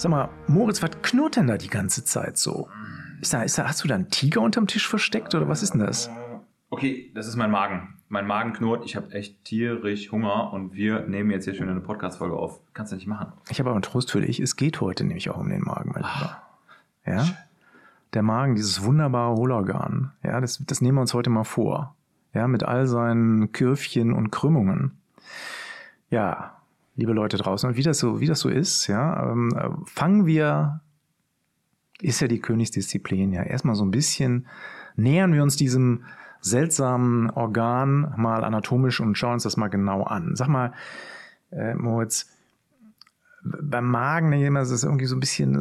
Sag mal, Moritz, was knurrt denn da die ganze Zeit so? Ist da, ist da, hast du da einen Tiger unterm Tisch versteckt oder was ist denn das? Okay, das ist mein Magen. Mein Magen knurrt, ich habe echt tierisch Hunger und wir nehmen jetzt hier schön eine Podcast-Folge auf. Kannst du nicht machen. Ich habe aber einen Trost für dich. Es geht heute nämlich auch um den Magen, mein Lieber. Ja? Der Magen, dieses wunderbare Hohlorgan. Ja, das, das nehmen wir uns heute mal vor. Ja, mit all seinen Kürfchen und Krümmungen. Ja, liebe Leute draußen, und wie das so, wie das so ist, ja, ähm, äh, fangen wir, ist ja die Königsdisziplin, ja, erstmal so ein bisschen nähern wir uns diesem seltsamen Organ mal anatomisch und schauen uns das mal genau an. Sag mal, äh, Moritz, beim Magen, das ist irgendwie so ein bisschen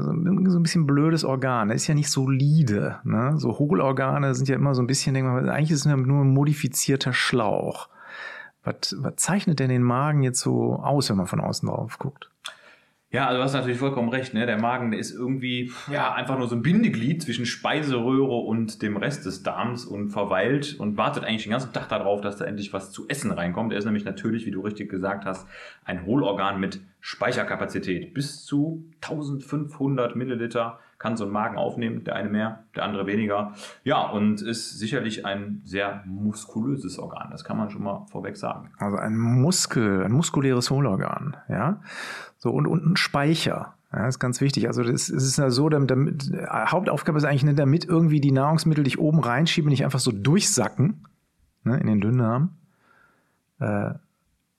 so ein bisschen blödes Organ. Das ist ja nicht solide. Ne? So Hohlorgane sind ja immer so ein bisschen, denke mal, eigentlich ist es nur ein modifizierter Schlauch. Was, was zeichnet denn den Magen jetzt so aus, wenn man von außen drauf guckt? Ja, also du hast natürlich vollkommen recht. Ne? Der Magen der ist irgendwie ja einfach nur so ein Bindeglied zwischen Speiseröhre und dem Rest des Darms und verweilt und wartet eigentlich den ganzen Tag darauf, dass da endlich was zu essen reinkommt. Er ist nämlich natürlich, wie du richtig gesagt hast, ein Hohlorgan mit Speicherkapazität. Bis zu 1500 Milliliter kann so ein Magen aufnehmen, der eine mehr, der andere weniger. Ja, und ist sicherlich ein sehr muskulöses Organ, das kann man schon mal vorweg sagen. Also ein Muskel, ein muskuläres Hohlorgan, ja. So, und, und ein Speicher. Ja, ist ganz wichtig. Also es ist ja so, damit, damit, Hauptaufgabe ist eigentlich nicht damit irgendwie die Nahrungsmittel dich oben reinschieben, nicht einfach so durchsacken ne, in den Dünndarm, äh,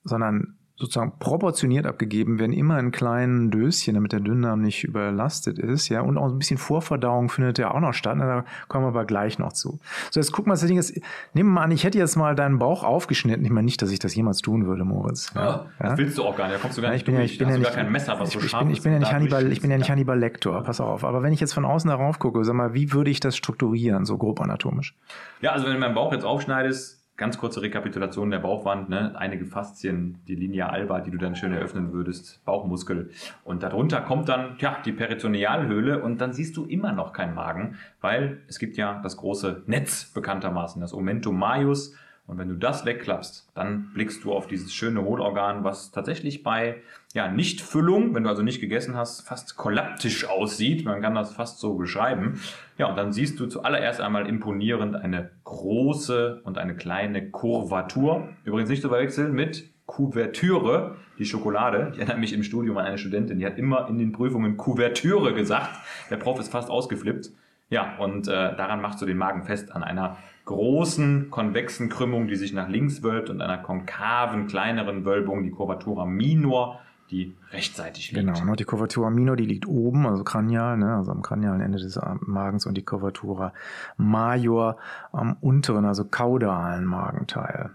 sondern sozusagen proportioniert abgegeben werden, immer in kleinen Döschen, damit der Dünndarm nicht überlastet ist, ja, und auch ein bisschen Vorverdauung findet ja auch noch statt, da kommen wir aber gleich noch zu. So, jetzt guck mal, das Ding ist, nehmen wir mal an, ich hätte jetzt mal deinen Bauch aufgeschnitten, ich meine nicht, dass ich das jemals tun würde, Moritz. Ja, ja? das willst du auch gar nicht, da kommst du gar nicht ich bin durch, ja, ich bin ja nicht, kein Messer, was so ich, bin, ich bin ja nicht Hannibal, ich bin ja nicht Hannibal Lector, pass auf, aber wenn ich jetzt von außen darauf gucke, sag mal, wie würde ich das strukturieren, so grob anatomisch? Ja, also wenn du meinen Bauch jetzt aufschneidest, ganz kurze Rekapitulation der Bauchwand, ne? einige Faszien, die Linia alba, die du dann schön eröffnen würdest, Bauchmuskel. Und darunter kommt dann ja, die Peritonealhöhle und dann siehst du immer noch keinen Magen, weil es gibt ja das große Netz bekanntermaßen, das Omentum majus. Und wenn du das wegklappst, dann blickst du auf dieses schöne Hohlorgan, was tatsächlich bei ja, Nichtfüllung, wenn du also nicht gegessen hast, fast kollaptisch aussieht. Man kann das fast so beschreiben. Ja, und dann siehst du zuallererst einmal imponierend eine große und eine kleine Kurvatur. Übrigens nicht zu verwechseln mit Kuvertüre, die Schokolade. Ich erinnere mich im Studium an eine Studentin, die hat immer in den Prüfungen Kuvertüre gesagt. Der Prof ist fast ausgeflippt. Ja, und äh, daran machst du den Magen fest an einer großen konvexen Krümmung, die sich nach links wölbt und einer konkaven kleineren Wölbung, die Curvatura minor, die rechtsseitig liegt. Genau, ne, die Curvatura minor, die liegt oben, also kranial, ne, also am kranialen Ende des Magens und die Curvatura major am unteren, also kaudalen Magenteil.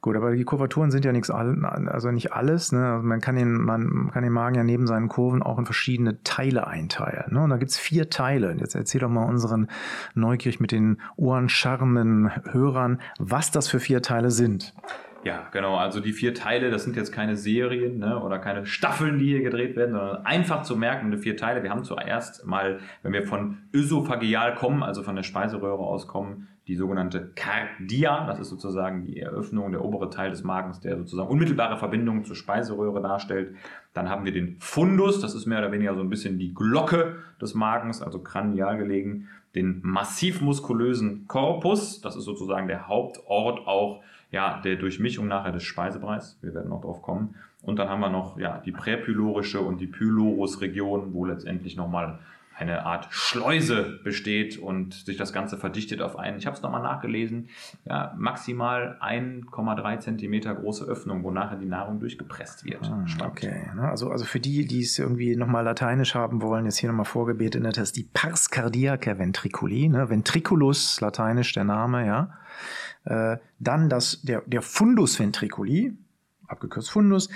Gut, aber die Kurvaturen sind ja nichts, also nicht alles. Ne? Also man kann den, man kann den Magen ja neben seinen Kurven auch in verschiedene Teile einteilen. Ne? Und da gibt's vier Teile. Jetzt erzähl doch mal unseren neugierig mit den Ohren scharmen Hörern, was das für vier Teile sind. Ja, genau. Also die vier Teile, das sind jetzt keine Serien ne, oder keine Staffeln, die hier gedreht werden, sondern einfach zu merken, vier Teile. Wir haben zuerst mal, wenn wir von ösophageal kommen, also von der Speiseröhre aus kommen, die sogenannte Cardia. Das ist sozusagen die Eröffnung, der obere Teil des Magens, der sozusagen unmittelbare Verbindung zur Speiseröhre darstellt. Dann haben wir den Fundus, das ist mehr oder weniger so ein bisschen die Glocke des Magens, also kranial gelegen. Den massiv muskulösen Korpus, das ist sozusagen der Hauptort auch ja, der Durchmischung nachher des Speisebereichs. Wir werden noch drauf kommen. Und dann haben wir noch ja, die präpylorische und die Pylorusregion, wo letztendlich nochmal eine Art Schleuse besteht und sich das Ganze verdichtet auf einen, ich habe es nochmal nachgelesen, ja, maximal 1,3 Zentimeter große Öffnung, wo nachher die Nahrung durchgepresst wird. Ah, okay, also, also für die, die es irgendwie nochmal lateinisch haben wollen, jetzt hier nochmal vorgebetet, das ist die Pars cardiaca ventriculi, ne? Ventriculus, lateinisch der Name, ja. Äh, dann das, der, der Fundus ventriculi, abgekürzt Fundus,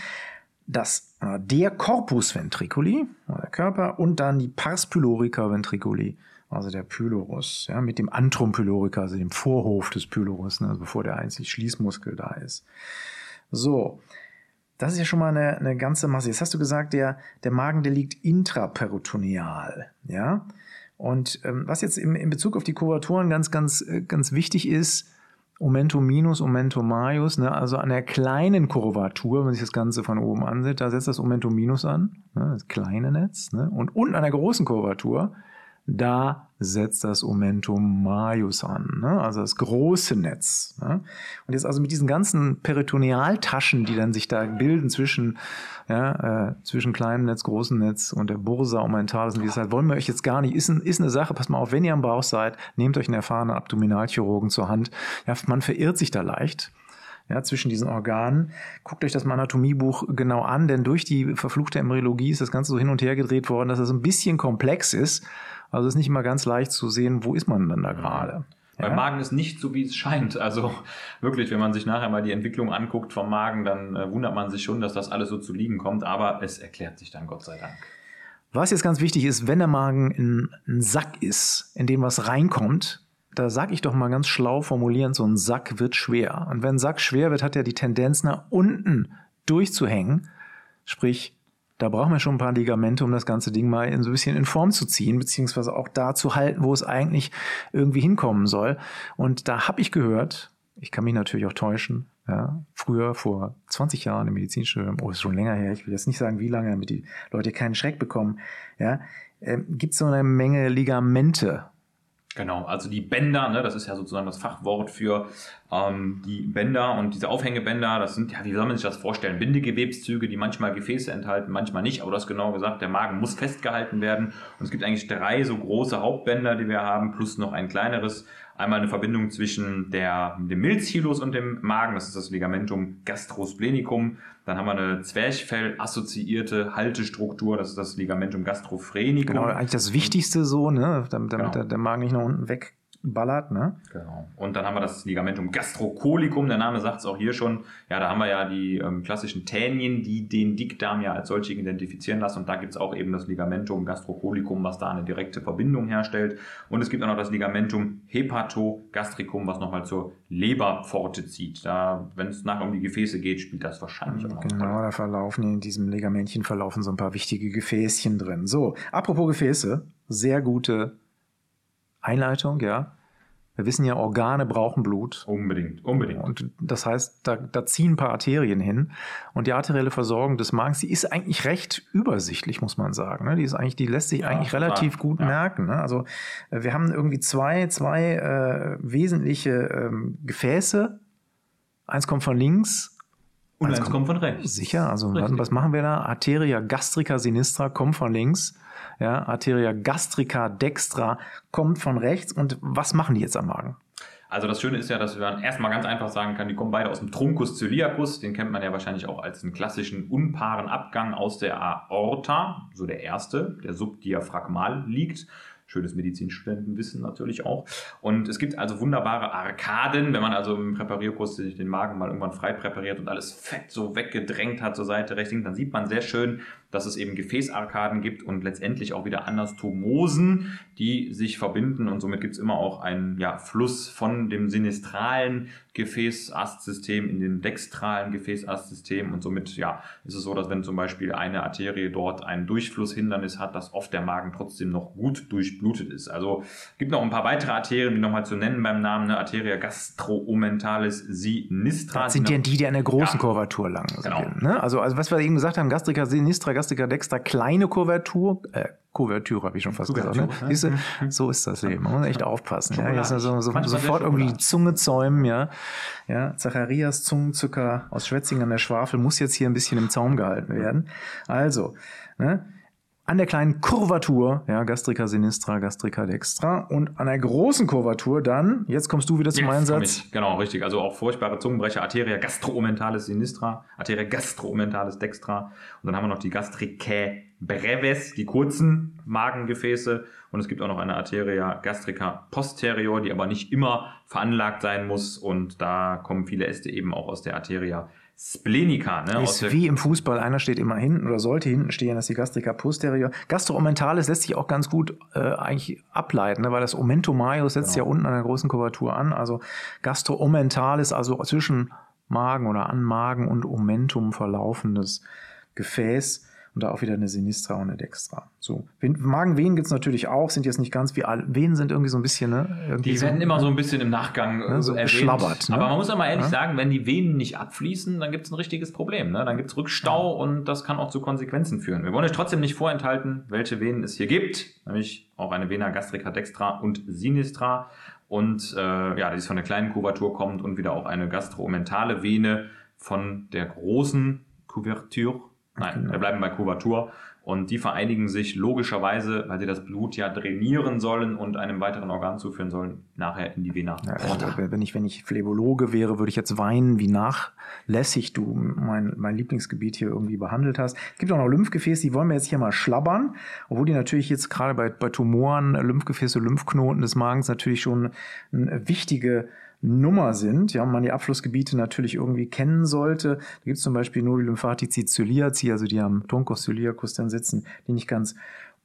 das, der Corpus ventriculi, der Körper, und dann die Pars pylorica ventriculi, also der Pylorus, ja, mit dem Antrum pylorica, also dem Vorhof des Pylorus, ne, also bevor der einzig Schließmuskel da ist. So. Das ist ja schon mal eine, eine ganze Masse. Jetzt hast du gesagt, der, der Magen, der liegt intraperitoneal, ja. Und ähm, was jetzt im, in Bezug auf die Kurvaturen ganz, ganz, äh, ganz wichtig ist, Omentum minus, Omentum majus, ne, also an der kleinen Kurvatur, wenn man sich das Ganze von oben ansieht, da setzt das Omentum minus an, ne, das kleine Netz, ne, und unten an der großen Kurvatur, da setzt das Omentum majus an, ne? also das große Netz. Ne? Und jetzt also mit diesen ganzen Peritonealtaschen, die dann sich da bilden zwischen, ja, äh, zwischen kleinem Netz, großem Netz und der Bursa omentalis und wie gesagt, wollen wir euch jetzt gar nicht, ist, ist eine Sache, pass mal auf, wenn ihr am Bauch seid, nehmt euch einen erfahrenen Abdominalchirurgen zur Hand. Ja, man verirrt sich da leicht. Ja, zwischen diesen Organen. Guckt euch das mal Anatomiebuch genau an, denn durch die verfluchte Embryologie ist das Ganze so hin und her gedreht worden, dass es ein bisschen komplex ist. Also es ist nicht immer ganz leicht zu sehen, wo ist man denn da gerade. Beim ja? Magen ist nicht so, wie es scheint. Also wirklich, wenn man sich nachher mal die Entwicklung anguckt vom Magen, dann äh, wundert man sich schon, dass das alles so zu liegen kommt. Aber es erklärt sich dann, Gott sei Dank. Was jetzt ganz wichtig ist, wenn der Magen ein Sack ist, in dem was reinkommt, da sag ich doch mal ganz schlau formulierend, so ein Sack wird schwer. Und wenn ein Sack schwer wird, hat er die Tendenz nach unten durchzuhängen. Sprich, da brauchen wir schon ein paar Ligamente, um das ganze Ding mal in so ein bisschen in Form zu ziehen, beziehungsweise auch da zu halten, wo es eigentlich irgendwie hinkommen soll. Und da habe ich gehört, ich kann mich natürlich auch täuschen, ja, früher, vor 20 Jahren im Medizinstudium, oh, ist schon länger her, ich will jetzt nicht sagen, wie lange, damit die Leute keinen Schreck bekommen, ja, äh, gibt es so eine Menge Ligamente, Genau, also die Bänder, ne, das ist ja sozusagen das Fachwort für ähm, die Bänder und diese Aufhängebänder, das sind, ja, wie soll man sich das vorstellen? Bindegewebszüge, die manchmal Gefäße enthalten, manchmal nicht, aber du hast genau gesagt, der Magen muss festgehalten werden. Und es gibt eigentlich drei so große Hauptbänder, die wir haben, plus noch ein kleineres. Einmal eine Verbindung zwischen der, dem Milzchilus und dem Magen, das ist das Ligamentum gastrosplenicum. Dann haben wir eine Zwerchfell-assoziierte Haltestruktur, das ist das Ligamentum gastrophrenicum. Genau, eigentlich das Wichtigste so, ne? damit, damit genau. der, der Magen nicht nach unten weg ballert, ne? Genau. Und dann haben wir das Ligamentum gastrocolicum, der Name sagt es auch hier schon. Ja, da haben wir ja die ähm, klassischen Tänien, die den Dickdarm ja als solche identifizieren lassen. Und da gibt es auch eben das Ligamentum gastrocolicum, was da eine direkte Verbindung herstellt. Und es gibt auch noch das Ligamentum hepatogastricum, was nochmal zur Leberpforte zieht. Da, wenn es nachher um die Gefäße geht, spielt das wahrscheinlich auch noch Genau, da verlaufen in diesem Ligamentchen verlaufen so ein paar wichtige Gefäßchen drin. So, apropos Gefäße, sehr gute Einleitung, ja. Wir wissen ja, Organe brauchen Blut. Unbedingt, unbedingt. Und das heißt, da, da ziehen ein paar Arterien hin. Und die arterielle Versorgung des Magens, die ist eigentlich recht übersichtlich, muss man sagen. Ne? Die ist eigentlich, die lässt sich ja, eigentlich relativ gut ja. merken. Ne? Also äh, wir haben irgendwie zwei, zwei äh, wesentliche ähm, Gefäße. Eins kommt von links. Und eins, kommt, kommt, von rechts. Sicher, also was, was machen wir da? Arteria gastrica sinistra kommt von links ja, Arteria gastrica dextra kommt von rechts. Und was machen die jetzt am Magen? Also das Schöne ist ja, dass man erstmal ganz einfach sagen kann, die kommen beide aus dem Truncus celiacus, den kennt man ja wahrscheinlich auch als einen klassischen unpaaren Abgang aus der Aorta, so der erste, der subdiaphragmal liegt. Schönes Medizinstudentenwissen natürlich auch. Und es gibt also wunderbare Arkaden, wenn man also im Präparierkurs den Magen mal irgendwann frei präpariert und alles Fett so weggedrängt hat zur Seite rechts, dann sieht man sehr schön, dass es eben Gefäßarkaden gibt und letztendlich auch wieder Anastomosen, die sich verbinden und somit gibt es immer auch einen ja, Fluss von dem sinistralen Gefäßastsystem in den dextralen Gefäßastsystem und somit ja, ist es so, dass wenn zum Beispiel eine Arterie dort ein Durchflusshindernis hat, dass oft der Magen trotzdem noch gut durchblutet ist. Also gibt noch ein paar weitere Arterien, die nochmal zu nennen beim Namen, eine Arteria gastroomentalis sinistra. Das sind ja die, die an der großen ja, Kurvatur lang sind. Genau. Ne? Also, also was wir eben gesagt haben, Gastrica sinistra, Gastrica dextra, kleine Kurvatur, äh, Kuvertüre habe ich schon fast Kuvertüre, gesagt. Ne? Siehst du, so ist das Leben. Man muss echt aufpassen. Ja, jetzt also so, sofort irgendwie die Zunge zäumen, ja. Ja, Zacharias Zungenzücker aus Schwetzingen an der Schwafel muss jetzt hier ein bisschen im Zaum gehalten werden. Also, ne? An der kleinen Kurvatur, ja, Gastrica sinistra, Gastrica dextra und an der großen Kurvatur dann, jetzt kommst du wieder zum jetzt Einsatz. Genau, richtig. Also auch furchtbare Zungenbrecher, Arteria gastroomentalis sinistra, Arteria gastroomentalis dextra und dann haben wir noch die Gastricae breves, die kurzen Magengefäße und es gibt auch noch eine Arteria gastrica posterior, die aber nicht immer veranlagt sein muss und da kommen viele Äste eben auch aus der Arteria Splenica. Ne? Ist wie im Fußball, einer steht immer hinten oder sollte hinten stehen, das ist die Gastrica posterior. Gastroomentales lässt sich auch ganz gut äh, eigentlich ableiten, ne? weil das Omentum majus setzt genau. ja unten an der großen Kuvertur an. Also Gastroomentales, also zwischen Magen oder an Magen und Omentum verlaufendes Gefäß. Und da auch wieder eine Sinistra und eine Dextra. So. Magenvenen gibt es natürlich auch, sind jetzt nicht ganz wie alle. Venen sind irgendwie so ein bisschen, ne? Irgendwie die werden so, immer so ein bisschen im Nachgang ne, so erwähnt. Ne? Aber man muss auch mal ehrlich Ja. sagen, wenn die Venen nicht abfließen, dann gibt es ein richtiges Problem. Ne? Dann gibt es Rückstau und das kann auch zu Konsequenzen führen. Wir wollen euch trotzdem nicht vorenthalten, welche Venen es hier gibt, nämlich auch eine Vena gastrica dextra und sinistra. Und äh, ja, die ist von der kleinen Kuvatur kommt und wieder auch eine gastroomentale Vene von der großen Kuvertur. Nein, Genau. wir bleiben bei Kuvatur. Und die vereinigen sich logischerweise, weil sie das Blut ja drainieren sollen und einem weiteren Organ zuführen sollen, nachher in die Vena. Ja, also, wenn ich, wenn ich Phlebologe wäre, würde ich jetzt weinen, wie nachlässig du mein, mein Lieblingsgebiet hier irgendwie behandelt hast. Es gibt auch noch Lymphgefäße, die wollen wir jetzt hier mal schlabbern, obwohl die natürlich jetzt gerade bei, bei Tumoren, Lymphgefäße, Lymphknoten des Magens natürlich schon eine wichtige Nummer sind, ja, und man die Abflussgebiete natürlich irgendwie kennen sollte. Da gibt es zum Beispiel Nodi Lymphatici Celiaci, also die am Tonkos celiacus dann sitzen, die nicht ganz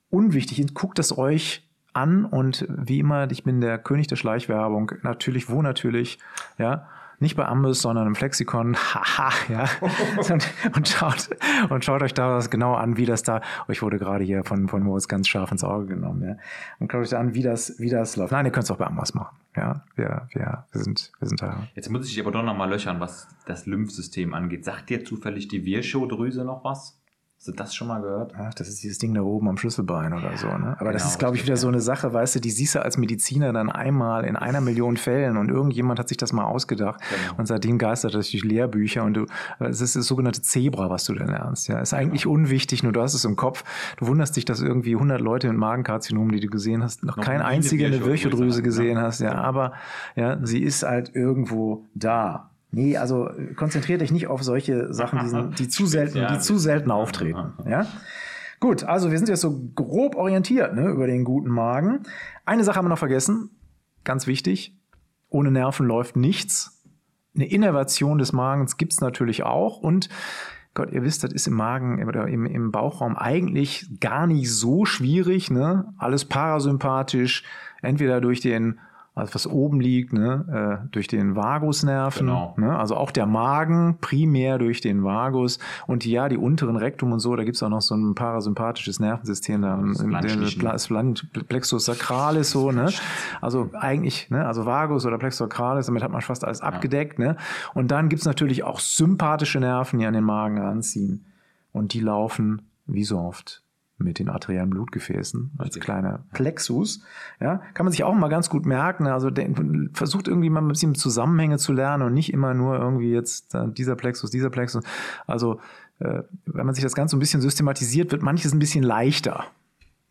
unwichtig sind. Guckt es euch an und wie immer, ich bin der König der Schleichwerbung. Natürlich, wo natürlich, ja. Nicht bei Ambus, sondern im Flexikon. Haha, ja. und, und, schaut, und schaut euch da was genau an, wie das da, euch wurde gerade hier von, von Moritz ganz scharf ins Auge genommen, ja. Und schaut euch da an, wie das, wie das läuft. Nein, ihr könnt es auch bei Ambus machen. Ja, wir, wir, wir sind, wir sind da. Jetzt muss ich dich aber doch nochmal löchern, was das Lymphsystem angeht. Sagt dir zufällig die Virchow-Drüse noch was? Hast du das schon mal gehört? Ach, das ist dieses Ding da oben am Schlüsselbein oder so, ne? Aber das genau, ist, glaube ich, das wieder so ja- eine Sache, weißt du, die siehst du als Mediziner dann einmal in einer Million Fällen und irgendjemand hat sich das mal ausgedacht Genau. und seitdem geistert das durch Lehrbücher und du, es ist das sogenannte Zebra, was du dann lernst, ja. Ist eigentlich Genau. unwichtig, nur du hast es im Kopf. Du wunderst dich, dass irgendwie 100 Leute mit Magenkarzinomen, die du gesehen hast, noch, Noch kein nie eine einzige eine Virchow-Drüse Virchow-Drüse hatten, gesehen ja. hast, ja. Aber, ja, sie ist halt irgendwo da. Nee, also konzentriert dich nicht auf solche Sachen, die, sind, die zu selten, die zu selten auftreten. Ja? Gut, also wir sind jetzt so grob orientiert ne, über den guten Magen. Eine Sache haben wir noch vergessen, ganz wichtig. Ohne Nerven läuft nichts. Eine Innervation des Magens gibt es natürlich auch. Und Gott, ihr wisst, das ist im Magen oder im, im Bauchraum eigentlich gar nicht so schwierig. Ne? Alles parasympathisch, entweder durch den also was oben liegt, ne, äh, durch den Vagusnerven, Genau. ne, also auch der Magen primär durch den Vagus. Und ja, die unteren Rektum und so, da gibt's auch noch so ein parasympathisches Nervensystem, da das im- das Plexus sacralis so, ne, also eigentlich, ne, also Vagus oder Plexus sacralis, damit hat man fast alles abgedeckt, ne, und dann gibt's natürlich auch sympathische Nerven, die an den Magen anziehen und die laufen, wie so oft, mit den arteriellen Blutgefäßen als Richtig. kleiner Plexus. Ja, kann man sich auch mal ganz gut merken. Also den, versucht irgendwie mal ein bisschen Zusammenhänge zu lernen und nicht immer nur irgendwie jetzt äh, dieser Plexus, dieser Plexus. Also äh, wenn man sich das Ganze ein bisschen systematisiert, wird manches ein bisschen leichter.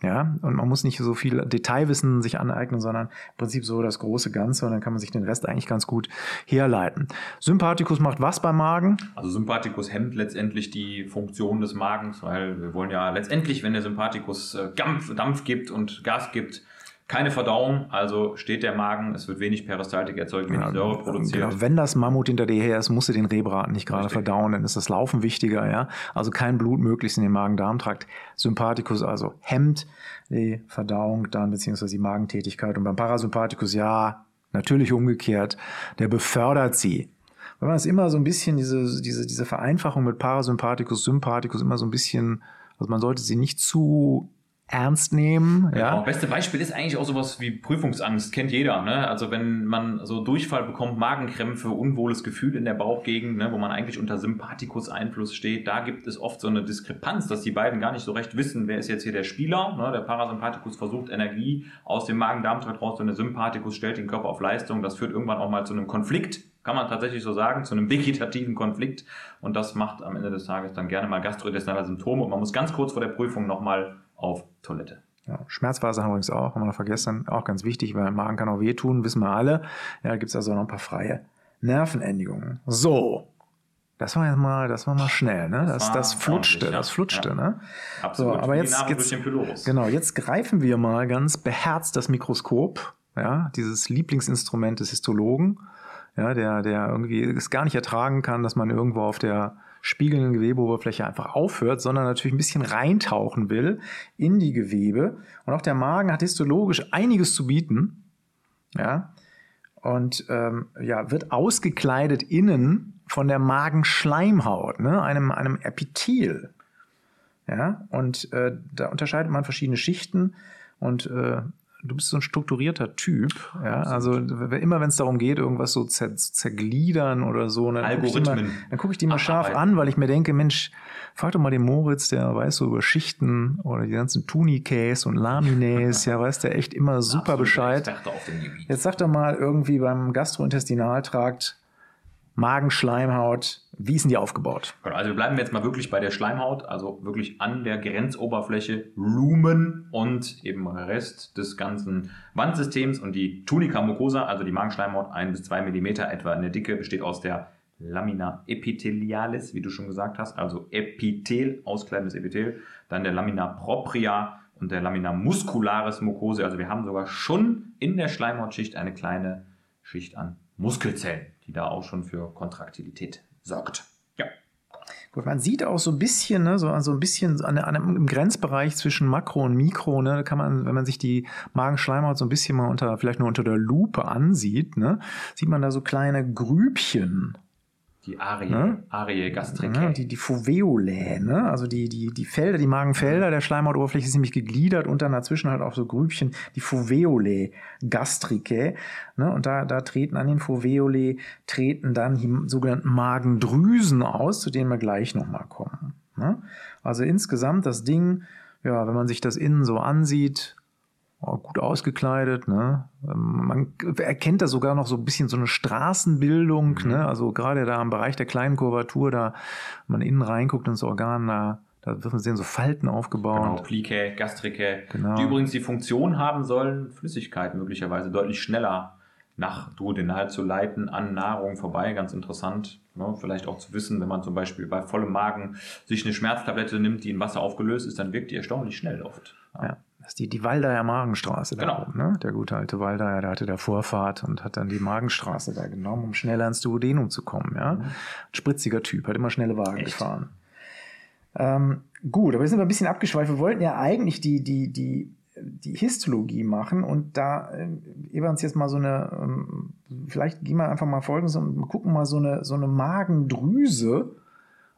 Ja, und man muss nicht so viel Detailwissen sich aneignen, sondern im Prinzip so das große Ganze und dann kann man sich den Rest eigentlich ganz gut herleiten. Sympathikus macht was beim Magen? Also Sympathikus hemmt letztendlich die Funktion des Magens, weil wir wollen ja letztendlich, wenn der Sympathikus äh, Dampf, Dampf gibt und Gas gibt, keine Verdauung, also steht der Magen, es wird wenig Peristaltik erzeugt, wenig Säure produziert. Genau, wenn das Mammut hinter dir her ist, musst du den Rebraten nicht gerade Richtig. verdauen, dann ist das Laufen wichtiger, ja. Also kein Blut möglichst in den Magen-Darm-Trakt. Sympathikus also hemmt die Verdauung dann, beziehungsweise die Magentätigkeit. Und beim Parasympathikus, ja, natürlich umgekehrt, der befördert sie. Wenn man es immer so ein bisschen, diese, diese, diese Vereinfachung mit Parasympathikus, Sympathikus immer so ein bisschen, also man sollte sie nicht zu ernst nehmen, Genau. ja. Beste Beispiel ist eigentlich auch sowas wie Prüfungsangst, kennt jeder. Ne? Also wenn man so Durchfall bekommt, Magenkrämpfe, unwohles Gefühl in der Bauchgegend, ne? wo man eigentlich unter Sympathikus-Einfluss steht, da gibt es oft so eine Diskrepanz, dass die beiden gar nicht so recht wissen, wer ist jetzt hier der Spieler. Ne? Der Parasympathikus versucht Energie aus dem Magen-Darm-Trakt raus und der Sympathikus stellt den Körper auf Leistung. Das führt irgendwann auch mal zu einem Konflikt, kann man tatsächlich so sagen, zu einem vegetativen Konflikt. Und das macht am Ende des Tages dann gerne mal gastrointestinale Symptome. Und man muss ganz kurz vor der Prüfung nochmal auf Toilette. Ja, Schmerzphase haben wir übrigens auch, haben wir noch vergessen, auch ganz wichtig, weil Magen kann auch wehtun, wissen wir alle. Ja, da gibt es also noch ein paar freie Nervenendigungen. So, das war jetzt mal, das war mal schnell, ne? Das, war das flutschte, ja. das flutschte, Ja. ne? Absolut. So, aber jetzt- jetzt-. Genau, jetzt greifen wir mal ganz beherzt das Mikroskop, ja, dieses Lieblingsinstrument des Histologen, ja, der, der irgendwie es gar nicht ertragen kann, dass man irgendwo auf der spiegelnden Gewebeoberfläche einfach aufhört, sondern natürlich ein bisschen reintauchen will in die Gewebe. Und auch der Magen hat histologisch einiges zu bieten, ja, und ähm, ja, wird ausgekleidet innen von der Magenschleimhaut, ne, einem, einem Epithel. Ja, und äh, da unterscheidet man verschiedene Schichten und äh, du bist so ein strukturierter Typ. Ja, also immer wenn es darum geht, irgendwas so zer zergliedern oder so, dann Algorithmen. dann gucke ich die mal scharf an, weil ich mir denke, Mensch, frag doch mal den Moritz, der weiß so über Schichten oder die ganzen Tunikäs und Lamines, ja, weiß der echt immer super Bescheid. Jetzt sag doch mal irgendwie beim Gastrointestinaltrakt, Magenschleimhaut, wie ist denn die aufgebaut? Also wir bleiben jetzt mal wirklich bei der Schleimhaut, also wirklich an der Grenzoberfläche, Lumen und eben Rest des ganzen Wandsystems und die Tunica mucosa, also die Magenschleimhaut, ein bis zwei Millimeter etwa in der Dicke, besteht aus der Lamina epithelialis, wie du schon gesagt hast, also Epithel, auskleidendes Epithel, dann der Lamina propria und der Lamina muscularis mucose. Also wir haben sogar schon in der Schleimhautschicht eine kleine Schicht an Muskelzellen, die da auch schon für Kontraktilität sorgt. Ja. Gut, man sieht auch so ein bisschen, ne, so, so ein bisschen an, an, im Grenzbereich zwischen Makro und Mikro, ne, kann man, wenn man sich die Magenschleimhaut so ein bisschen mal unter, vielleicht nur unter der Lupe ansieht, ne, sieht man da so kleine Grübchen. Die Arie, ne? Arie gastricae. Die, die Foveolae, ne? also die, die, die Felder, die Magenfelder der Schleimhautoberfläche sind nämlich gegliedert und dann dazwischen halt auch so Grübchen, die Foveolae gastricae. Ne? Und da, da treten an den Foveolae, treten dann die sogenannten Magendrüsen aus, zu denen wir gleich nochmal kommen. Ne? Also insgesamt das Ding, ja, wenn man sich das innen so ansieht, gut ausgekleidet. Ne? Ähm, man erkennt da sogar noch so ein bisschen so eine Straßenbildung. Mhm. Ne? Also gerade da im Bereich der kleinen Kurvatur, da wenn man innen reinguckt ins Organ, da, da wird man sehen, so Falten aufgebaut. Genau, Plicae, Gastricae, genau. die übrigens die Funktion haben sollen, Flüssigkeit möglicherweise deutlich schneller nach Duodenal zu leiten, an Nahrung vorbei. Ganz interessant. Ne? Vielleicht auch zu wissen, wenn man zum Beispiel bei vollem Magen sich eine Schmerztablette nimmt, die in Wasser aufgelöst ist, dann wirkt die erstaunlich schnell oft. Ja. ja. Das ist die, die Waldeyer Magenstraße genau. da oben, ne? Der gute alte Waldeyer, der hatte da Vorfahrt und hat dann die Magenstraße da genommen, um schneller ins Duodenum zu kommen, ja. Mhm. Spritziger Typ, hat immer schnelle Wagen Echt? gefahren. Ähm, gut, aber wir sind ein bisschen abgeschweift. Wir wollten ja eigentlich die, die, die, die Histologie machen und da äh, Evans jetzt mal so eine, ähm, vielleicht gehen wir einfach mal folgendes und gucken mal so eine, so eine Magendrüse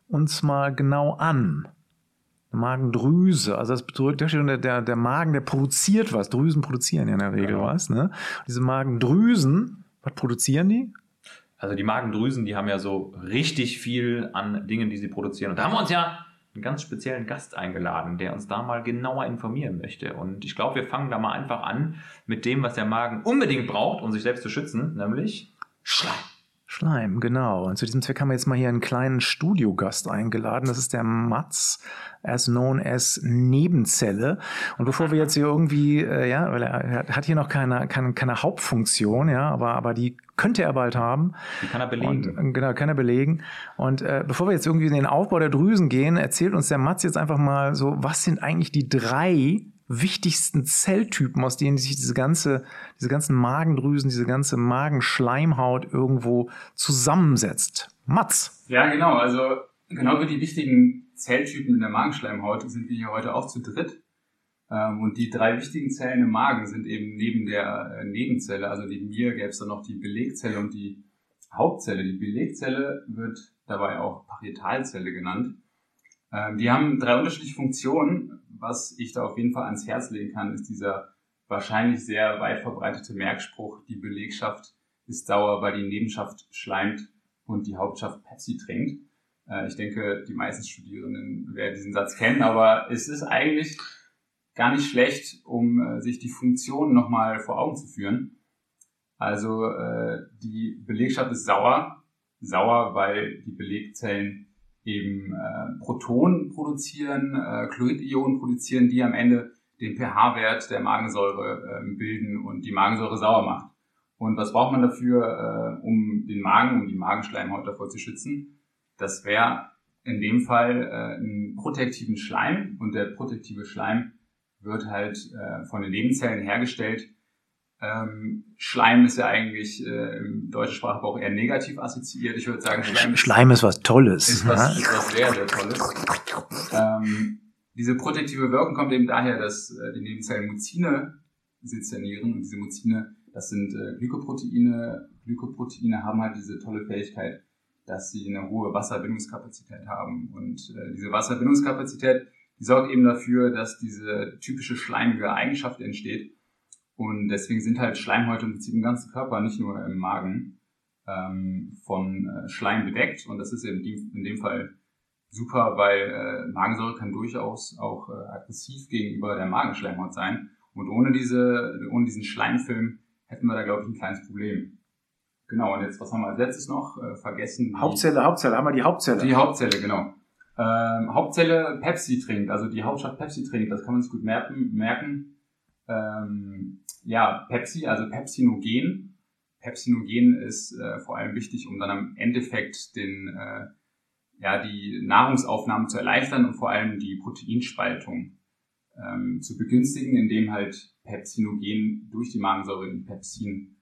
uns mal genau an. Magendrüse. Also das bedeutet, der, der, der Magen, der produziert was. Drüsen produzieren ja in der Regel ja. was. Ne? Diese Magendrüsen, was produzieren die? Also die Magendrüsen, die haben ja so richtig viel an Dingen, die sie produzieren. Und da haben wir uns ja einen ganz speziellen Gast eingeladen, der uns da mal genauer informieren möchte. Und ich glaube, wir fangen da mal einfach an mit dem, was der Magen unbedingt braucht, um sich selbst zu schützen, nämlich Schleim. Schleim, genau. Und zu diesem Zweck haben wir jetzt mal hier einen kleinen Studiogast eingeladen. Das ist der Mats, as known as Nebenzelle. Und bevor wir jetzt hier irgendwie, äh, ja, weil er hat hier noch keine, keine, keine Hauptfunktion, ja, aber, aber die könnte er bald haben. Die kann er belegen. Und, äh, genau, kann er belegen. Und äh, bevor wir jetzt irgendwie in den Aufbau der Drüsen gehen, erzählt uns der Mats jetzt einfach mal so, was sind eigentlich die drei wichtigsten Zelltypen, aus denen sich diese ganze, diese ganzen Magendrüsen, diese ganze Magenschleimhaut irgendwo zusammensetzt. Mats. Ja, genau. Also genau wie die wichtigen Zelltypen in der Magenschleimhaut sind wir hier heute auch zu dritt. Ähm, und die drei wichtigen Zellen im Magen sind eben neben der äh, Nebenzelle, also neben mir gäbe es dann noch die Belegzelle und die Hauptzelle. Die Belegzelle wird dabei auch Parietalzelle genannt. Ähm, die haben drei unterschiedliche Funktionen was ich da auf jeden Fall ans Herz legen kann, ist dieser wahrscheinlich sehr weit verbreitete Merkspruch, die Belegschaft ist sauer, weil die Nebenschaft schleimt und die Hauptschaft Pepsi trinkt. Äh, ich denke, die meisten Studierenden werden diesen Satz kennen, aber es ist eigentlich gar nicht schlecht, um äh, sich die Funktion nochmal vor Augen zu führen. Also äh, die Belegschaft ist sauer, sauer, weil die Belegzellen eben äh, Protonen produzieren, äh, Chloridionen produzieren, die am Ende den pH-Wert der Magensäure äh, bilden und die Magensäure sauer macht. Und was braucht man dafür, äh, um den Magen, um die Magenschleimhaut davor zu schützen? Das wäre in dem Fall äh, einen protektiven Schleim und der protektive Schleim wird halt äh, von den Nebenzellen hergestellt, ähm, Schleim ist ja eigentlich äh, im deutschen Sprachgebrauch eher negativ assoziiert. Ich würde sagen, Schleim, Schleim ist was Tolles. Ist was, ist was sehr, sehr Tolles. Ähm, diese protektive Wirkung kommt eben daher, dass äh, die Nebenzellen Muzine sezernieren und diese Muzine, das sind äh, Glykoproteine. Glykoproteine haben halt diese tolle Fähigkeit, dass sie eine hohe Wasserbindungskapazität haben und äh, diese Wasserbindungskapazität, die sorgt eben dafür, dass diese typische schleimige Eigenschaft entsteht. Und deswegen sind halt Schleimhäute im Prinzip im ganzen Körper, nicht nur im Magen, ähm, von äh, Schleim bedeckt. Und das ist eben in dem Fall super, weil äh, Magensäure kann durchaus auch äh, aggressiv gegenüber der Magenschleimhaut sein. Und ohne diese, ohne diesen Schleimfilm hätten wir da, glaube ich, ein kleines Problem. Genau, und jetzt, was haben wir als letztes noch äh, vergessen? Hauptzelle, Hauptzelle, haben wir die Hauptzelle. Die Hauptzelle, genau. Ähm, Hauptzelle Pepsi trinkt, also die Hauptstadt Pepsi trinkt, das kann man sich gut merken. merken. Ähm, ja, Pepsi, also Pepsinogen. Pepsinogen ist äh, vor allem wichtig, um dann am Endeffekt den, äh, ja, die Nahrungsaufnahme zu erleichtern und vor allem die Proteinspaltung ähm, zu begünstigen, indem halt Pepsinogen durch die Magensäure in Pepsin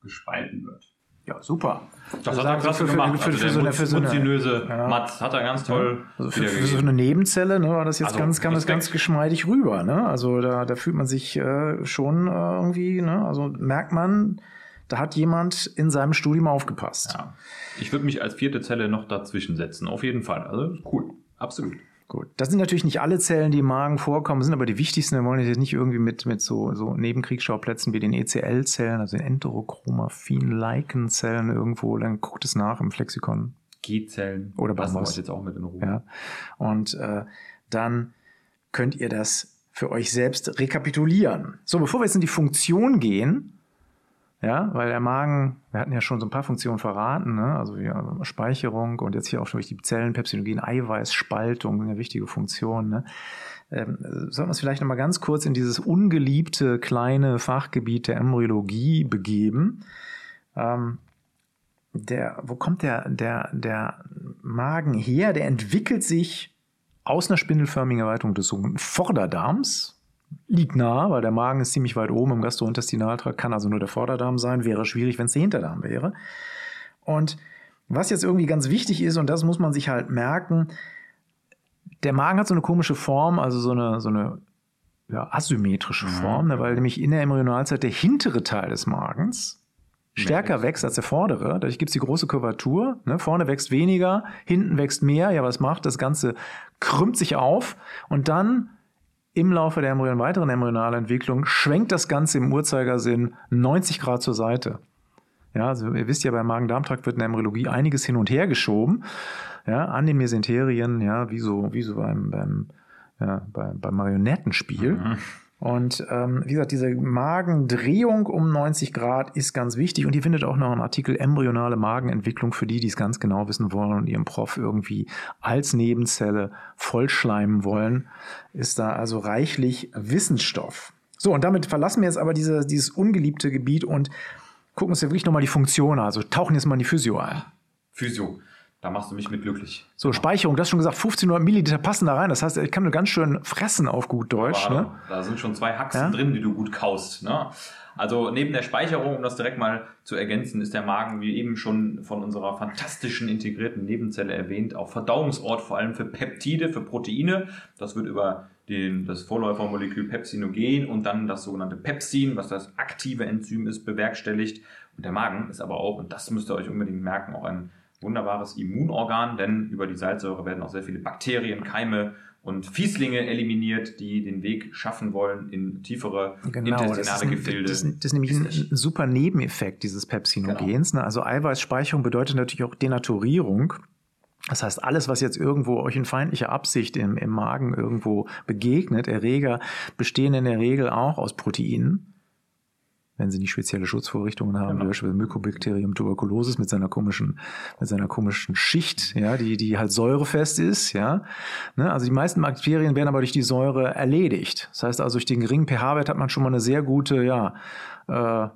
gespalten wird. Ja, super. Das also hat er klasse gemacht. Für, für, für, also so eine, für so eine ja. Matz hat er ganz toll. Also für, für, so eine Nebenzelle ne, war das jetzt also, ganz, kam das ganz geschmeidig rüber. Ne? Also da, da fühlt man sich äh, schon äh, irgendwie, ne? also merkt man, da hat jemand in seinem Studium aufgepasst. Ja. Ich würde mich als vierte Zelle noch dazwischen setzen, auf jeden Fall. Also cool, absolut. Gut. Das sind natürlich nicht alle Zellen, die im Magen vorkommen, sind aber die wichtigsten. Wir wollen jetzt nicht irgendwie mit, mit so, so Nebenkriegsschauplätzen wie den ECL-Zellen, also den Enterochromaffin-Lichen-Zellen irgendwo, dann guckt es nach im Flexikon. G-Zellen. Oder bei Lassen jetzt auch mit in Ruhe. Ja. Und äh, dann könnt ihr das für euch selbst rekapitulieren. So, bevor wir jetzt in die Funktion gehen, ja, weil der Magen, wir hatten ja schon so ein paar Funktionen verraten, ne? also ja, Speicherung und jetzt hier auch durch die Zellen, Pepsidogien, Eiweiß, Spaltung, eine wichtige Funktion. Ne? Ähm, sollten wir uns vielleicht nochmal ganz kurz in dieses ungeliebte kleine Fachgebiet der Embryologie begeben. Ähm, der, wo kommt der, der, der Magen her? Der entwickelt sich aus einer spindelförmigen Erweiterung des sogenannten Vorderdarms, liegt nah, weil der Magen ist ziemlich weit oben im Gastrointestinaltrakt, kann also nur der Vorderdarm sein, wäre schwierig, wenn es der Hinterdarm wäre. Und was jetzt irgendwie ganz wichtig ist, und das muss man sich halt merken, der Magen hat so eine komische Form, also so eine, so eine ja, asymmetrische mhm. Form, ne, weil nämlich in der Embryonalzeit der hintere Teil des Magens stärker ja, wächst als der vordere. Dadurch gibt es die große Kurvatur. Ne? Vorne wächst weniger, hinten wächst mehr. Ja, was macht? Das Ganze krümmt sich auf und dann im Laufe der Embryon weiteren Embryonalentwicklung schwenkt das Ganze im Uhrzeigersinn 90 Grad zur Seite. Ja, also ihr wisst ja, beim Magen-Darm-Trakt wird in der Embryologie einiges hin und her geschoben, ja, an den Mesenterien, ja, wie so, wie so beim, beim, ja, beim, beim Marionettenspiel. Mhm. Und ähm, wie gesagt, diese Magendrehung um 90 Grad ist ganz wichtig und ihr findet auch noch einen Artikel embryonale Magenentwicklung für die, die es ganz genau wissen wollen und ihrem Prof irgendwie als Nebenzelle vollschleimen wollen. Ist da also reichlich Wissensstoff. So, und damit verlassen wir jetzt aber diese, dieses ungeliebte Gebiet und gucken uns ja wirklich nochmal die Funktion an. Also tauchen jetzt mal in die Physio ein. Physio. Da machst du mich mit glücklich. So, Speicherung, du hast schon gesagt, 1500 Milliliter passen da rein. Das heißt, ich kann nur ganz schön fressen auf gut Deutsch. Ne? Da sind schon zwei Haxen ja? drin, die du gut kaust. Ne? Also neben der Speicherung, um das direkt mal zu ergänzen, ist der Magen, wie eben schon von unserer fantastischen integrierten Nebenzelle erwähnt, auch Verdauungsort vor allem für Peptide, für Proteine. Das wird über den, das Vorläufermolekül Pepsinogen und dann das sogenannte Pepsin, was das aktive Enzym ist, bewerkstelligt. Und der Magen ist aber auch, und das müsst ihr euch unbedingt merken, auch ein wunderbares Immunorgan, denn über die Salzsäure werden auch sehr viele Bakterien, Keime und Fieslinge eliminiert, die den Weg schaffen wollen in tiefere genau, intestinale Gefilde. Das, das, ist nämlich ein, ein, super Nebeneffekt dieses Pepsinogens. Genau. Ne? Also Eiweißspeicherung bedeutet natürlich auch Denaturierung. Das heißt, alles, was jetzt irgendwo euch in feindlicher Absicht im, im Magen irgendwo begegnet, Erreger, bestehen in der Regel auch aus Proteinen wenn sie nicht spezielle Schutzvorrichtungen haben, genau. wie beispielsweise Mycobacterium tuberculosis mit seiner komischen, mit seiner komischen Schicht, ja, die, die halt säurefest ist, ja. Ne? Also die meisten Bakterien werden aber durch die Säure erledigt. Das heißt also, durch den geringen pH-Wert hat man schon mal eine sehr gute, ja, äh,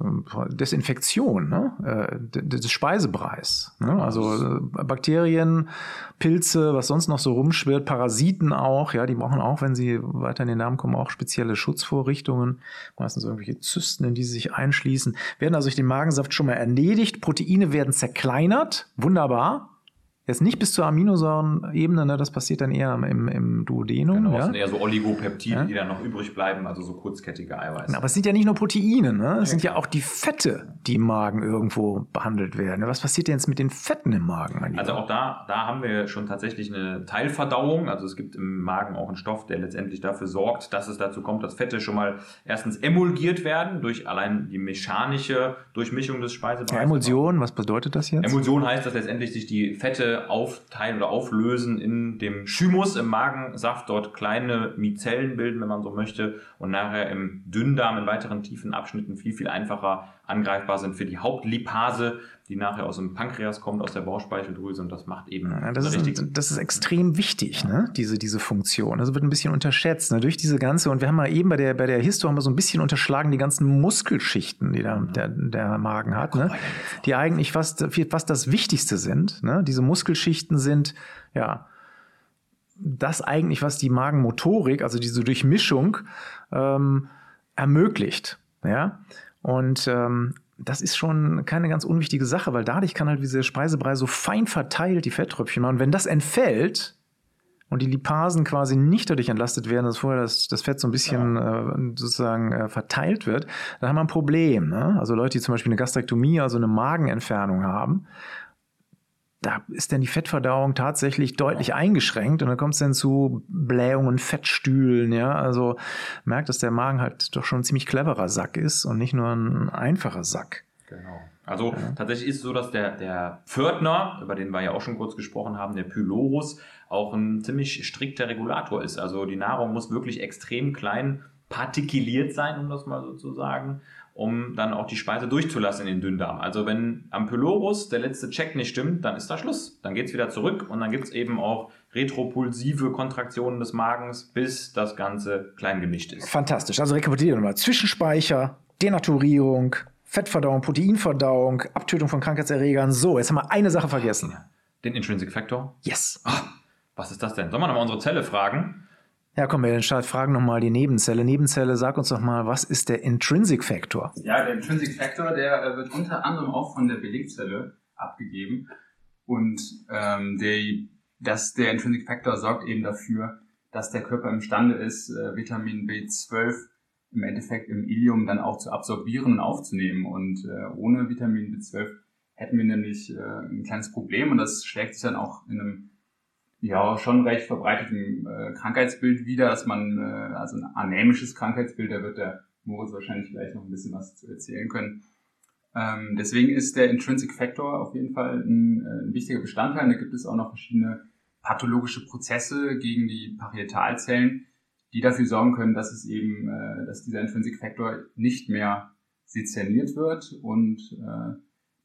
Desinfektion ne? Äh, des Speisebereichs. Ne? Also äh, Bakterien, Pilze, was sonst noch so rumschwirrt, Parasiten auch, ja, die brauchen auch, wenn sie weiter in den Namen kommen, auch spezielle Schutzvorrichtungen, meistens irgendwelche Zysten, in die sie sich einschließen, werden also durch den Magensaft schon mal erledigt, Proteine werden zerkleinert, wunderbar, Jetzt nicht bis zur Aminosäurenebene, ne, das passiert dann eher im, im Duodenum. Genau, ja? das sind eher so Oligopeptide, Ja. die dann noch übrig bleiben, also so kurzkettige Eiweiße. Aber es sind ja nicht nur Proteine, ne? es sind ja auch die Fette, die im Magen irgendwo behandelt werden. Was passiert denn jetzt mit den Fetten im Magen? Also auch da, da haben wir schon tatsächlich eine Teilverdauung. Also es gibt im Magen auch einen Stoff, der letztendlich dafür sorgt, dass es dazu kommt, dass Fette schon mal erstens emulgiert werden durch allein die mechanische Durchmischung des Speisebereichs. ja, Emulsion, was bedeutet das jetzt? Emulsion heißt, dass letztendlich sich die Fette aufteilen oder auflösen in dem Chymus im Magensaft, dort kleine Mizellen bilden, wenn man so möchte, und nachher im Dünndarm in weiteren tiefen Abschnitten viel, viel einfacher angreifbar sind für die Hauptlipase, die nachher aus dem Pankreas kommt, aus der Bauchspeicheldrüse und das macht eben Ja, das, ist, das ist extrem wichtig, ne? diese, diese Funktion. Das wird ein bisschen unterschätzt. Ne? Durch diese ganze, und wir haben mal eben bei der, bei der Histo haben wir so ein bisschen unterschlagen, die ganzen Muskelschichten, die der, der, der Magen hat, ne? die eigentlich fast, fast das Wichtigste sind. Ne? Diese Muskelschichten sind, ja, das eigentlich, was die Magenmotorik, also diese Durchmischung, ähm, ermöglicht. Ja? Und ähm, das ist schon keine ganz unwichtige Sache, weil dadurch kann halt dieser Speisebrei so fein verteilt die Fetttröpfchen machen. Und wenn das entfällt und die Lipasen quasi nicht dadurch entlastet werden, dass vorher das, das Fett so ein bisschen äh, sozusagen äh, verteilt wird, dann haben wir ein Problem. Ne? Also Leute, die zum Beispiel eine Gastrektomie, also eine Magenentfernung haben, da ist dann die Fettverdauung tatsächlich deutlich eingeschränkt und dann kommt es dann zu Blähungen, Fettstühlen, ja. Also merkt, dass der Magen halt doch schon ein ziemlich cleverer Sack ist und nicht nur ein einfacher Sack. Genau. Also tatsächlich ist es so, dass der, der Pförtner, über den wir ja auch schon kurz gesprochen haben, der Pylorus, auch ein ziemlich strikter Regulator ist. Also die Nahrung muss wirklich extrem klein partikeliert sein, um das mal so zu sagen, um dann auch die Speise durchzulassen in den Dünndarm. Also wenn am Pylorus der letzte Check nicht stimmt, dann ist da Schluss. Dann geht es wieder zurück und dann gibt es eben auch retropulsive Kontraktionen des Magens, bis das Ganze klein gemischt ist. Fantastisch. Also rekapitulieren wir mal. Zwischenspeicher, Denaturierung, Fettverdauung, Proteinverdauung, Abtötung von Krankheitserregern. So, jetzt haben wir eine Sache vergessen. Den Intrinsic Factor. Yes. Was ist das denn? Sollen wir nochmal unsere Zelle fragen? Ja, komm, wir den Start fragen nochmal die Nebenzelle. Nebenzelle, sag uns doch mal, was ist der Intrinsic Factor? Ja, der Intrinsic Factor, der äh, wird unter anderem auch von der Belegzelle abgegeben. Und ähm, der, das, der Intrinsic Factor sorgt eben dafür, dass der Körper imstande ist, äh, Vitamin B12 im Endeffekt im Ilium dann auch zu absorbieren und aufzunehmen. Und äh, ohne Vitamin B12 hätten wir nämlich äh, ein kleines Problem und das schlägt sich dann auch in einem ja schon recht verbreiteten äh, Krankheitsbild wieder, dass man äh, also ein anämisches Krankheitsbild, da wird der Moritz wahrscheinlich gleich noch ein bisschen was zu erzählen können. Ähm, deswegen ist der Intrinsic Factor auf jeden Fall ein, äh, ein wichtiger Bestandteil. Da gibt es auch noch verschiedene pathologische Prozesse gegen die Parietalzellen, die dafür sorgen können, dass es eben, äh, dass dieser Intrinsic Factor nicht mehr sezerniert wird und äh,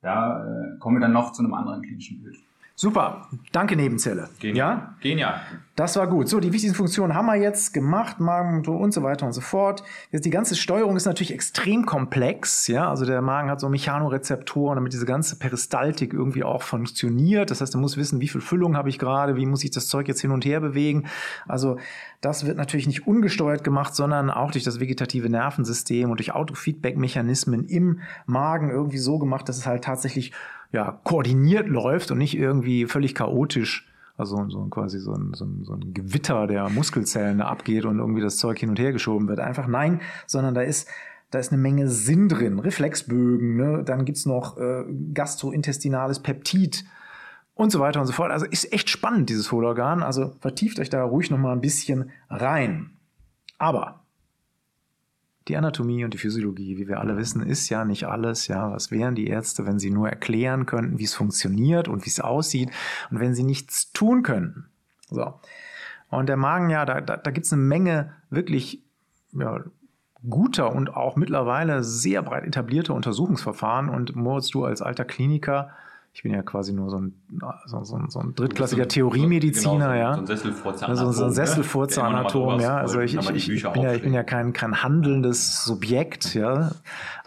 da äh, kommen wir dann noch zu einem anderen klinischen Bild. Super, danke Nebenzelle. Genial. Ja, Genial. Das war gut. So, die wichtigsten Funktionen haben wir jetzt gemacht, Magenmotor und so weiter und so fort. Jetzt die ganze Steuerung ist natürlich extrem komplex. Ja, also der Magen hat so Mechanorezeptoren, damit diese ganze Peristaltik irgendwie auch funktioniert. Das heißt, er muss wissen, wie viel Füllung habe ich gerade, wie muss ich das Zeug jetzt hin und her bewegen. Also das wird natürlich nicht ungesteuert gemacht, sondern auch durch das vegetative Nervensystem und durch Autofeedback-Mechanismen im Magen irgendwie so gemacht, dass es halt tatsächlich ja, koordiniert läuft und nicht irgendwie völlig chaotisch, also so quasi so ein, so, ein, so ein Gewitter der Muskelzellen abgeht und irgendwie das Zeug hin und her geschoben wird. Einfach nein, sondern da ist da ist eine Menge Sinn drin, Reflexbögen, ne? dann gibt's noch äh, gastrointestinales Peptid und so weiter und so fort. Also ist echt spannend, dieses Hohlorgan. Also vertieft euch da ruhig noch mal ein bisschen rein. Aber die Anatomie und die Physiologie, wie wir alle wissen, ist ja nicht alles. Ja, was wären die Ärzte, wenn sie nur erklären könnten, wie es funktioniert und wie es aussieht und wenn sie nichts tun könnten? So. Und der Magen, ja, da, da, da gibt es eine Menge wirklich ja, guter und auch mittlerweile sehr breit etablierter Untersuchungsverfahren. Und Moritz, du als alter Kliniker, ich bin ja quasi nur so ein, so, so, so ein drittklassiger Theoriemediziner, genau, ja. So ein Sesselfurzer Also so ein Sesselfurzer-Anatom, ja. Also ich, ich, ich, bin ja, ich bin ja kein, kein handelndes Subjekt, ja.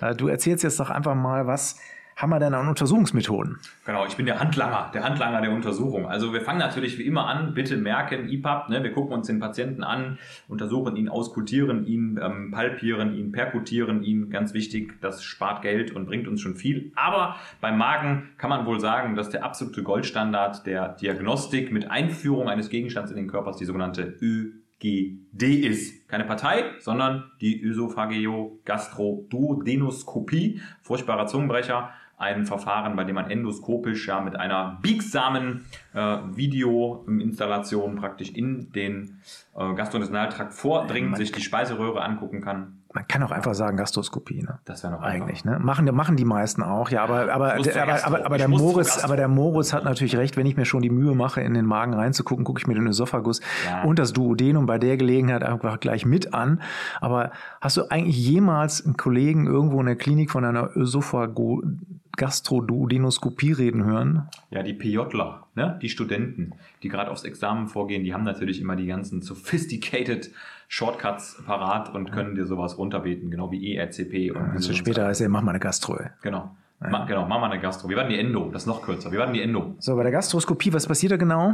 Äh, Du erzählst jetzt doch einfach mal, was haben wir denn an Untersuchungsmethoden? Genau, ich bin der Handlanger, der Handlanger der Untersuchung. Also wir fangen natürlich wie immer an, bitte merken, IPAP, ne, wir gucken uns den Patienten an, untersuchen ihn, auskultieren ihn, ähm, palpieren ihn, perkutieren ihn, ganz wichtig, das spart Geld und bringt uns schon viel. Aber beim Magen kann man wohl sagen, dass der absolute Goldstandard der Diagnostik mit Einführung eines Gegenstands in den Körper die sogenannte ÖGD ist. Keine Partei, sondern die Ösophageo-Gastroduodenoskopie, furchtbarer Zungenbrecher ein Verfahren, bei dem man endoskopisch ja mit einer biegsamen äh, Videoinstallation praktisch in den äh, Gastrointestinaltrakt vordringt, sich die Speiseröhre angucken kann. Man kann auch einfach sagen Gastroskopie, ne? Das wäre noch Eigentlich, ne? Machen, machen die meisten auch, ja, aber, aber, aber, aber, aber, der Moritz, aber der Moritz hat natürlich recht, wenn ich mir schon die Mühe mache, in den Magen reinzugucken, gucke ich mir den Ösophagus Ja. und das Duodenum bei der Gelegenheit einfach gleich mit an. Aber hast du eigentlich jemals einen Kollegen irgendwo in der Klinik von einer Ösophago Gastroduodenoskopie reden hören? Ja, die PJler, ne? die Studenten, die gerade aufs Examen vorgehen, die haben natürlich immer die ganzen sophisticated Shortcuts parat und können dir sowas runterbeten, genau wie ERCP. Und Ein wie bisschen so- später heißt er, mach mal eine Gastro. Genau. Ma, genau, machen wir eine Gastro. Wir werden die Endo, das ist noch kürzer. Wir werden die Endo. So, bei der Gastroskopie, was passiert da genau?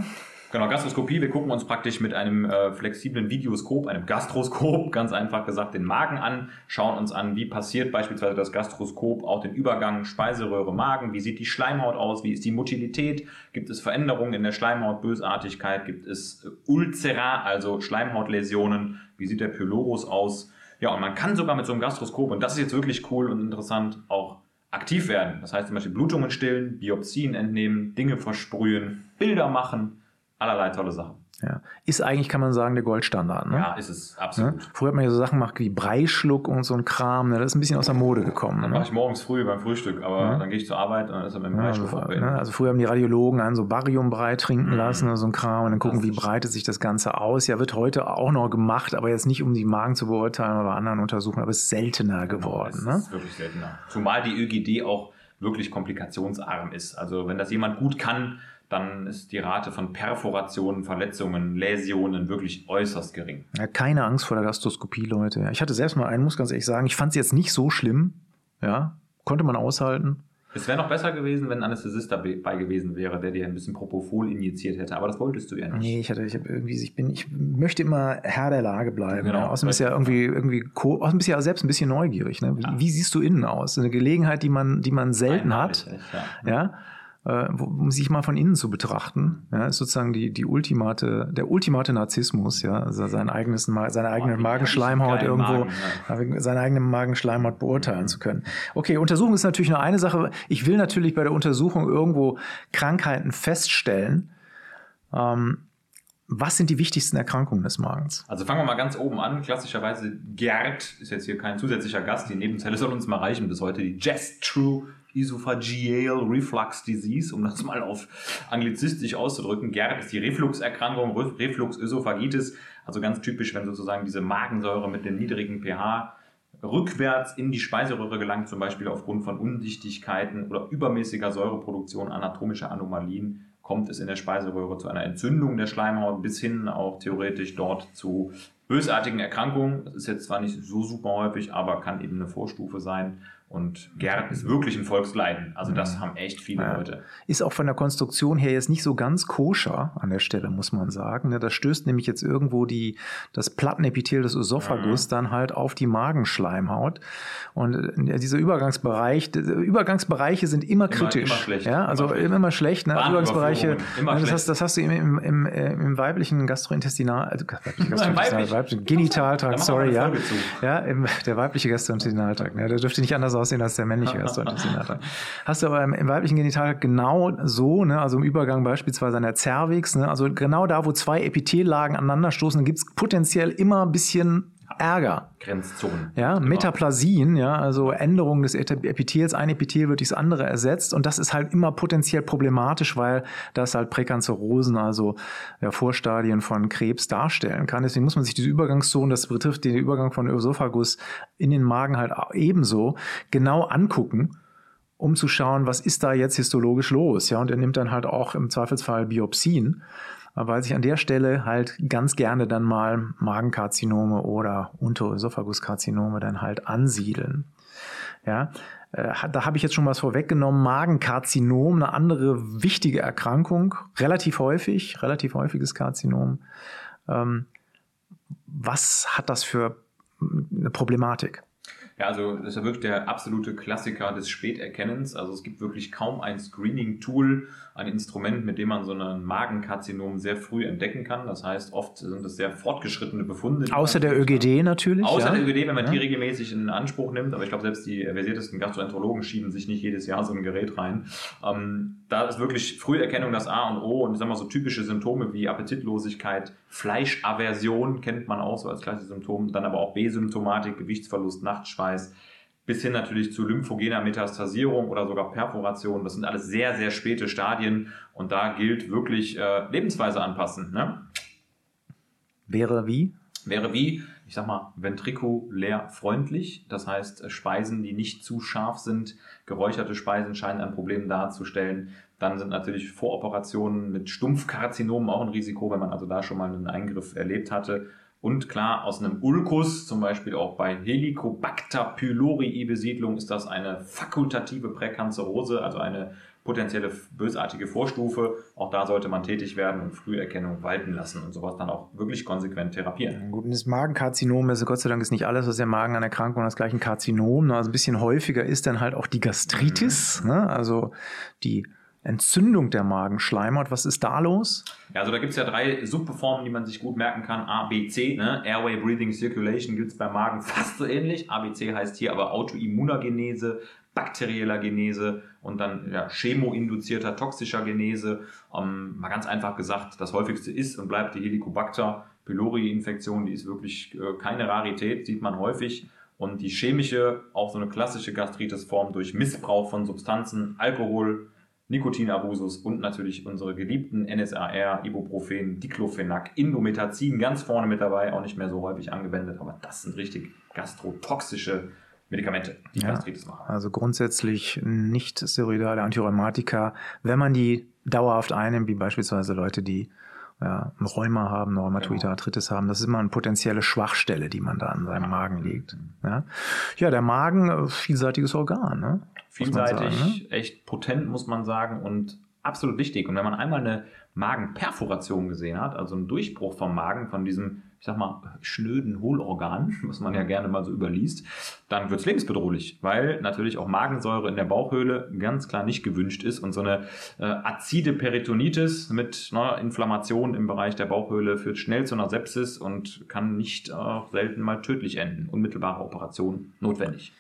Genau, Gastroskopie, wir gucken uns praktisch mit einem äh, flexiblen Videoskop, einem Gastroskop, ganz einfach gesagt, den Magen an, schauen uns an, wie passiert beispielsweise das Gastroskop auch den Übergang Speiseröhre Magen, wie sieht die Schleimhaut aus, wie ist die Motilität, gibt es Veränderungen in der Schleimhaut, Bösartigkeit, gibt es äh, Ulcera, also Schleimhautläsionen, wie sieht der Pylorus aus. Ja, und man kann sogar mit so einem Gastroskop, und das ist jetzt wirklich cool und interessant, auch aktiv werden. Das heißt zum Beispiel Blutungen stillen, Biopsien entnehmen, Dinge versprühen, Bilder machen, allerlei tolle Sachen. Ja. Ist eigentlich, kann man sagen, der Goldstandard. Ne? Ja, ist es Ne? absolut. Früher hat man ja so Sachen gemacht wie Breischluck und so ein Kram. Ne? Das ist ein bisschen aus der Mode gekommen. Ne? mache ich morgens früh beim Frühstück, aber Ja. dann gehe ich zur Arbeit und dann ist er mit dem Ja, Bleistift also, ne? also früher haben die Radiologen einen so Bariumbrei trinken lassen oder so ein Kram und dann gucken, wie breitet sich das Ganze aus. Ja, wird heute auch noch gemacht, aber jetzt nicht um die Magen zu beurteilen oder bei anderen Untersuchungen, aber es ist seltener geworden. Es Ne? ist wirklich seltener. Zumal die ÖGD auch wirklich komplikationsarm ist. Also wenn das jemand gut kann, dann ist die Rate von Perforationen, Verletzungen, Läsionen wirklich äußerst gering. Ja, keine Angst vor der Gastroskopie, Leute. Ich hatte selbst mal einen, muss ganz ehrlich sagen, ich fand es jetzt nicht so schlimm. Ja, konnte man aushalten. Es wäre noch besser gewesen, wenn ein Anästhesist dabei gewesen wäre, der dir ein bisschen Propofol injiziert hätte, aber das wolltest du ja nicht. Nee, ich hatte, ich habe irgendwie, ich bin, ich möchte immer Herr der Lage bleiben. Genau. Ja. Außerdem ist ja irgendwie, irgendwie, außerdem bist du ja selbst ein bisschen neugierig. Ne? Wie, Ja. wie siehst du innen aus? Eine Gelegenheit, die man, die man selten Einmalig, hat. ja. Ja. Äh, um sich mal von innen zu betrachten, ja, ist sozusagen die, die ultimate, der ultimate Narzissmus, ja, also sein eigenes, seine eigene wie Magenschleimhaut irgendwo, keinen ja, seine eigene Magenschleimhaut beurteilen zu können. Okay, Untersuchung ist natürlich nur eine Sache. Ich will natürlich bei der Untersuchung irgendwo Krankheiten feststellen. Ähm, was sind die wichtigsten Erkrankungen des Magens? Also fangen wir mal ganz oben an. Klassischerweise Gerd ist jetzt hier kein zusätzlicher Gast. Die Nebenzelle soll uns mal reichen bis heute. Die Gastro Esophageal Reflux Disease, um das mal auf anglizistisch auszudrücken. Gerd ist die Refluxerkrankung, Re- Refluxösophagitis. Also ganz typisch, wenn sozusagen diese Magensäure mit dem niedrigen pH rückwärts in die Speiseröhre gelangt, zum Beispiel aufgrund von Undichtigkeiten oder übermäßiger Säureproduktion, anatomischer Anomalien, kommt es in der Speiseröhre zu einer Entzündung der Schleimhaut bis hin auch theoretisch dort zu bösartigen Erkrankungen. Das ist jetzt zwar nicht so super häufig, aber kann eben eine Vorstufe sein. Und Gerd ist wirklich ein Volksleiden. Also das haben echt viele Ja. Leute. Ist auch von der Konstruktion her jetzt nicht so ganz koscher an der Stelle, muss man sagen. ne? Das stößt nämlich jetzt irgendwo die, das Plattenepithel des Ösophagus Mhm. dann halt auf die Magenschleimhaut. Und äh, dieser Übergangsbereich, Übergangsbereiche sind immer kritisch. immer schlecht. Ja, also Immer immer, schlecht. immer schlecht. Ne? Übergangsbereiche, immer ja, das, schlecht. hast, das hast du im, im, im, äh, weiblichen Gastrointestinal, also weiblichen Gastrointestinal, weiblich. weiblichen Da Genitaltrakt, sorry, ja. Zu. Ja, im, der weibliche Gastrointestinaltrakt. Ne? Der dürfte nicht anders aussehen als der männliche Gastrointestinaltrakt. Hast du aber im, im weiblichen Genitaltrakt genau so, ne? also im Übergang beispielsweise an der Cervix, ne? also genau da, wo zwei Epitellagen aneinanderstoßen, gibt es potenziell immer ein bisschen Ärger. Grenzzonen. Ja, Immer. Metaplasien, ja, also Änderungen des Epithels, ein Epithel wird durchs andere ersetzt und das ist halt immer potenziell problematisch, weil das halt Präkanzerosen, also ja, Vorstadien von Krebs darstellen kann. Deswegen muss man sich diese Übergangszonen, das betrifft den Übergang von Ösophagus in den Magen halt ebenso genau angucken um zu schauen, was ist da jetzt histologisch los. Ja, und er nimmt dann halt auch im Zweifelsfall Biopsien, weil sich an der Stelle halt ganz gerne dann mal Magenkarzinome oder Unterösophaguskarzinome dann halt ansiedeln. Ja, äh, da habe ich jetzt schon was vorweggenommen. Magenkarzinom, eine andere wichtige Erkrankung, relativ häufig, relativ häufiges Karzinom. Ähm, was hat das für eine Problematik? Ja, also das ist ja wirklich der absolute Klassiker des Späterkennens. Also es gibt wirklich kaum ein Screening-Tool, ein Instrument, mit dem man so einen Magenkarzinom sehr früh entdecken kann. Das heißt, oft sind es sehr fortgeschrittene Befunde. Außer der ÖGD natürlich. Außer ja. der ÖGD, wenn man ja. die regelmäßig in Anspruch nimmt. Aber ich glaube, selbst die versiertesten Gastroenterologen schieben sich nicht jedes Jahr so ein Gerät rein. Ähm, da ist wirklich Früherkennung das A und O und ich sag mal so typische Symptome wie Appetitlosigkeit, Fleischaversion kennt man auch so als klassisches Symptom, dann aber auch B-Symptomatik, Gewichtsverlust, Nachtschweiß, bis hin natürlich zu lymphogener Metastasierung oder sogar Perforation. Das sind alles sehr, sehr späte Stadien und da gilt wirklich äh, Lebensweise anpassen. Ne? Wäre wie? Wäre wie, ich sag mal, ventrikulär freundlich. Das heißt, äh, Speisen, die nicht zu scharf sind, geräucherte Speisen scheinen ein Problem darzustellen. Dann sind natürlich Voroperationen mit Stumpfkarzinomen auch ein Risiko, wenn man also da schon mal einen Eingriff erlebt hatte. Und klar, aus einem Ulkus, zum Beispiel auch bei Helicobacter pylori Besiedlung, ist das eine fakultative Präkanzerose, also eine potenzielle bösartige Vorstufe. Auch da sollte man tätig werden und Früherkennung walten lassen und sowas dann auch wirklich konsequent therapieren. Gut, und das Magenkarzinom, also Gott sei Dank ist nicht alles, was der Magen an Erkrankung das gleiche Karzinom. Also ein bisschen häufiger ist dann halt auch die Gastritis, mhm. ne? also die Entzündung der Magenschleimhaut. Was ist da los? Ja, also da gibt es ja drei Subformen, die man sich gut merken kann. A, B, C. Ne? Airway, Breathing, Circulation gibt es beim Magen fast so ähnlich. A, B, C heißt hier aber Autoimmunergenese, bakterieller Genese und dann ja, chemoinduzierter toxischer Genese. Ähm, mal ganz einfach gesagt, das häufigste ist und bleibt die Helicobacter pylori-Infektion. Die ist wirklich äh, keine Rarität, sieht man häufig. Und die chemische, auch so eine klassische Gastritisform durch Missbrauch von Substanzen, Alkohol, Nikotinabusus und natürlich unsere geliebten NSAR, Ibuprofen, Diclofenac, Indometazin ganz vorne mit dabei, auch nicht mehr so häufig angewendet, aber das sind richtig gastrotoxische Medikamente, die ja, Gastritis machen. Also grundsätzlich nicht steroidale Antirheumatika, wenn man die dauerhaft einnimmt, wie beispielsweise Leute, die ja, Rheuma haben, Rheumatoide genau. Arthritis haben. Das ist immer eine potenzielle Schwachstelle, die man da an seinem Magen legt. Ja, ja der Magen, äh, vielseitiges Organ. Ne? Vielseitig, ne? echt potent, muss man sagen, und absolut wichtig. Und wenn man einmal eine Magenperforation gesehen hat, also einen Durchbruch vom Magen, von diesem, ich sag mal, schnöden Hohlorgan, was man ja gerne mal so überliest, dann wird es lebensbedrohlich, weil natürlich auch Magensäure in der Bauchhöhle ganz klar nicht gewünscht ist und so eine äh, azide Peritonitis mit ne, Inflammation im Bereich der Bauchhöhle führt schnell zu einer Sepsis und kann nicht auch selten mal tödlich enden. Unmittelbare Operation notwendig.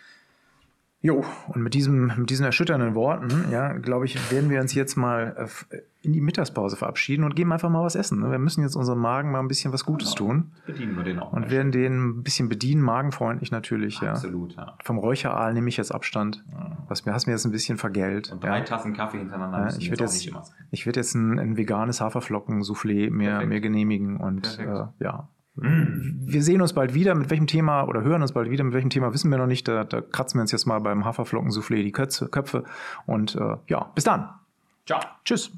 Jo, und mit, diesem, mit diesen erschütternden Worten, ja, glaube ich, werden wir uns jetzt mal äh, in die Mittagspause verabschieden und geben einfach mal was essen. Ne? Wir müssen jetzt unserem Magen mal ein bisschen was Gutes genau. tun. Bedienen wir den auch. Und werden den ein bisschen bedienen, magenfreundlich natürlich. Absolut, ja. Vom Räucheraal nehme ich jetzt Abstand. Ja. Was mir hast mir jetzt ein bisschen vergelt. Und drei ja. Tassen Kaffee hintereinander. Ja, ich werde jetzt, ich werd jetzt ein, ein veganes Haferflocken-Soufflé mir, mir genehmigen und äh, ja, wir sehen uns bald wieder. Mit welchem Thema oder hören uns bald wieder. Mit welchem Thema wissen wir noch nicht. Da, da kratzen wir uns jetzt mal beim Haferflocken-Soufflé die Köpfe. Und äh, ja, bis dann. Ciao. Tschüss.